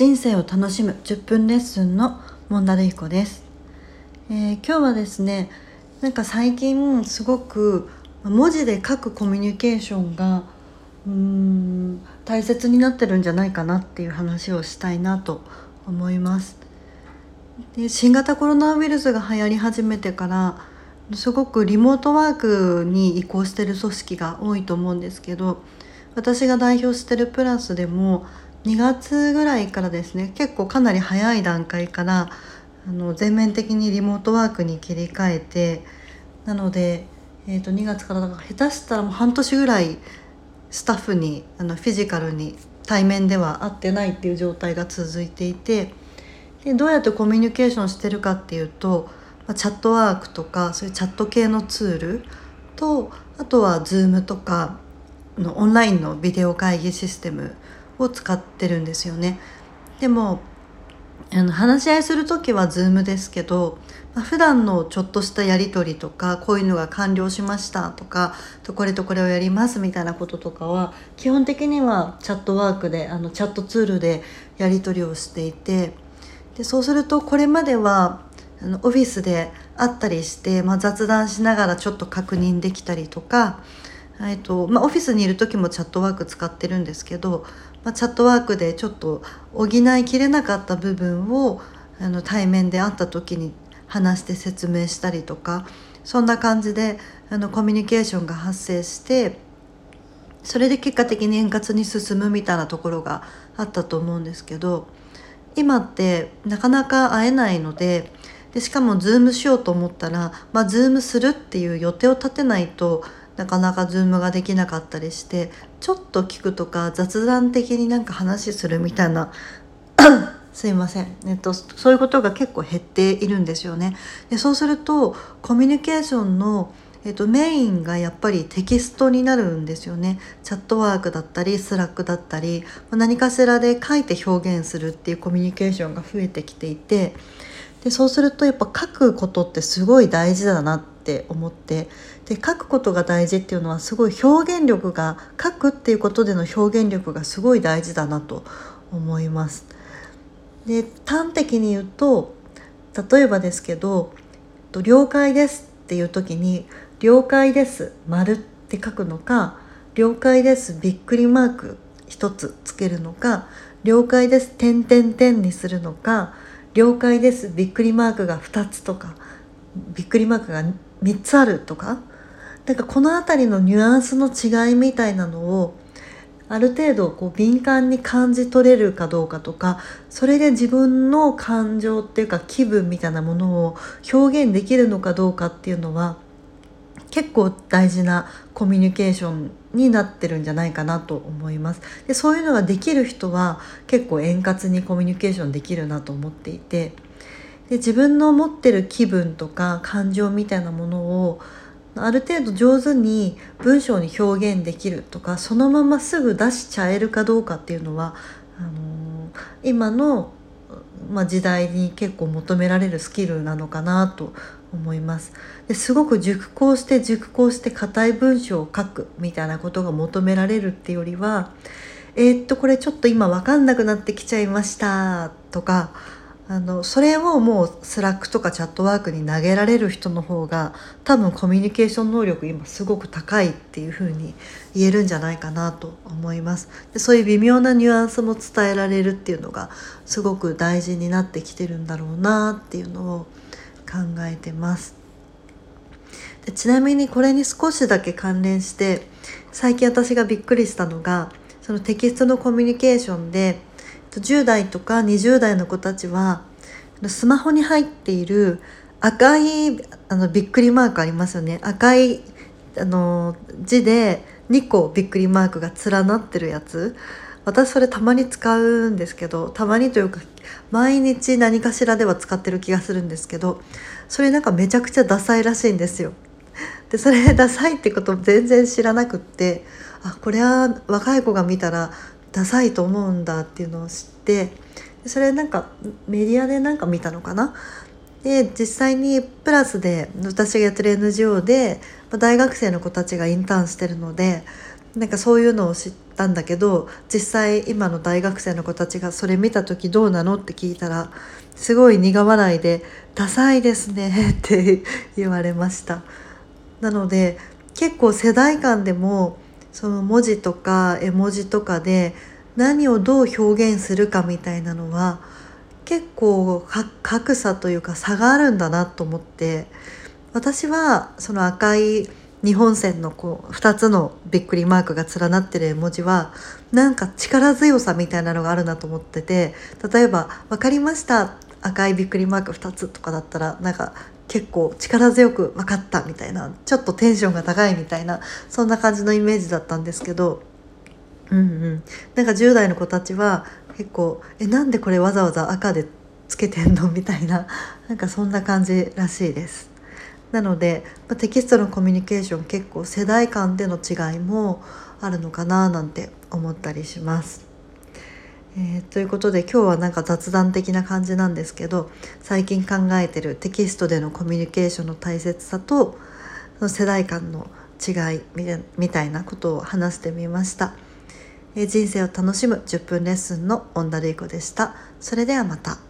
人生を楽しむ10分レッスンのモンダルヒコです、えー、今日はですねなんか最近すごく文字で書くコミュニケーションがうーん大切になってるんじゃないかなっていう話をしたいなと思います。で新型コロナウイルスが流行り始めてからすごくリモートワークに移行してる組織が多いと思うんですけど私が代表してるプラスでも2月ぐらいからですね結構かなり早い段階からあの全面的にリモートワークに切り替えてなので、えー、と2月からだから下手したらもう半年ぐらいスタッフにあのフィジカルに対面では会ってないっていう状態が続いていてでどうやってコミュニケーションしてるかっていうと、まあ、チャットワークとかそういうチャット系のツールとあとは Zoom とかのオンラインのビデオ会議システムを使ってるんですよね。でもあの話し合いする時は Zoom ですけど、まあ、普段のちょっとしたやり取りとかこういうのが完了しましたとかこれとこれをやりますみたいなこととかは基本的にはチャットワークであのチャットツールでやり取りをしていてでそうするとこれまではあのオフィスで会ったりして、まあ、雑談しながらちょっと確認できたりとかえっとまあ、オフィスにいる時もチャットワーク使ってるんですけど、まあ、チャットワークでちょっと補いきれなかった部分をあの対面で会った時に話して説明したりとかそんな感じであのコミュニケーションが発生してそれで結果的に円滑に進むみたいなところがあったと思うんですけど今ってなかなか会えないのででしかもズームしようと思ったら、まあ、ズームするっていう予定を立てないとなかなかズームができなかったりしてちょっと聞くとか雑談的になんか話するみたいな すいません、えっと、そういうことが結構減っているんですよね。でそうするとコミュニケーションのえっと、メインがやっぱりテキストになるんですよねチャットワークだったりスラックだったり何かしらで書いて表現するっていうコミュニケーションが増えてきていてでそうするとやっぱ書くことってすごい大事だなってって思ってで書くことが大事っていうのはすごい表現力が書くっていうことでの表現力がすごい大事だなと思います。で端的に言うと例えばですけど「了解です」っていう時に「了解です」「丸って書くのか「了解です」びっくりマーク一つつけるのか「了解です」点点点にするのか「了解です」びっくりマークが2つとかびっくりマークが3つあるとか？なんかこの辺りのニュアンスの違いみたいなのをある程度こう敏感に感じ取れるかどうかとかそれで自分の感情っていうか気分みたいなものを表現できるのかどうかっていうのは結構大事なコミュニケーションになってるんじゃないかなと思います。でそういうのができる人は結構円滑にコミュニケーションできるなと思っていて。で自分の持ってる気分とか感情みたいなものをある程度上手に文章に表現できるとかそのまますぐ出しちゃえるかどうかっていうのはあのー、今の、まあ、時代に結構求められるスキルなのかなと思います。ですごく熟考して熟考して硬い文章を書くみたいなことが求められるっていうよりはえー、っとこれちょっと今分かんなくなってきちゃいましたとかあのそれをもうスラックとかチャットワークに投げられる人の方が多分コミュニケーション能力今すごく高いっていうふうに言えるんじゃないかなと思います。でそういう微妙なニュアンスも伝えられるっていうのがすごく大事になってきてるんだろうなっていうのを考えてます。でちなみにこれに少しだけ関連して最近私がびっくりしたのがそのテキストのコミュニケーションで10代とか20代の子たちはスマホに入っている赤いあのびっくりマークありますよね赤いあの字で2個びっくりマークが連なってるやつ私それたまに使うんですけどたまにというか毎日何かしらでは使ってる気がするんですけどそれなんかめちゃくちゃダサいらしいんですよ。でそれダサいってこと全然知らなくってあこれは若い子が見たらダサいと思うんだっていうのを知ってそれなんかメディアでなんか見たのかな？で実際にプラスで私がやってる NGO で大学生の子たちがインターンしてるのでなんかそういうのを知ったんだけど実際今の大学生の子たちがそれ見た時どうなのって聞いたらすごい苦笑いで「ダサいですね」って言われました。なので結構世代間でもその文字とか絵文字とかで何をどう表現するかみたいなのは結構格差というか差があるんだなと思って私はその赤い日本線のこう2つのびっくりマークが連なってる絵文字はなんか力強さみたいなのがあるなと思ってて例えば「分かりました赤いびっくりマーク2つ」とかだったらなんか結構力強く分かったみたいなちょっとテンションが高いみたいなそんな感じのイメージだったんですけどうんうんなんか10代の子たちは結構「えなんでこれわざわざ赤でつけてんの?」みたいななんかそんな感じらしいです。なのでテキストのコミュニケーション結構世代間での違いもあるのかななんて思ったりします。えー、ということで今日はなんか雑談的な感じなんですけど最近考えてるテキストでのコミュニケーションの大切さとその世代間の違いみたいなことを話してみました。えー、人生を楽しむ10分レッスンの恩田瑠衣子でした。それではまた。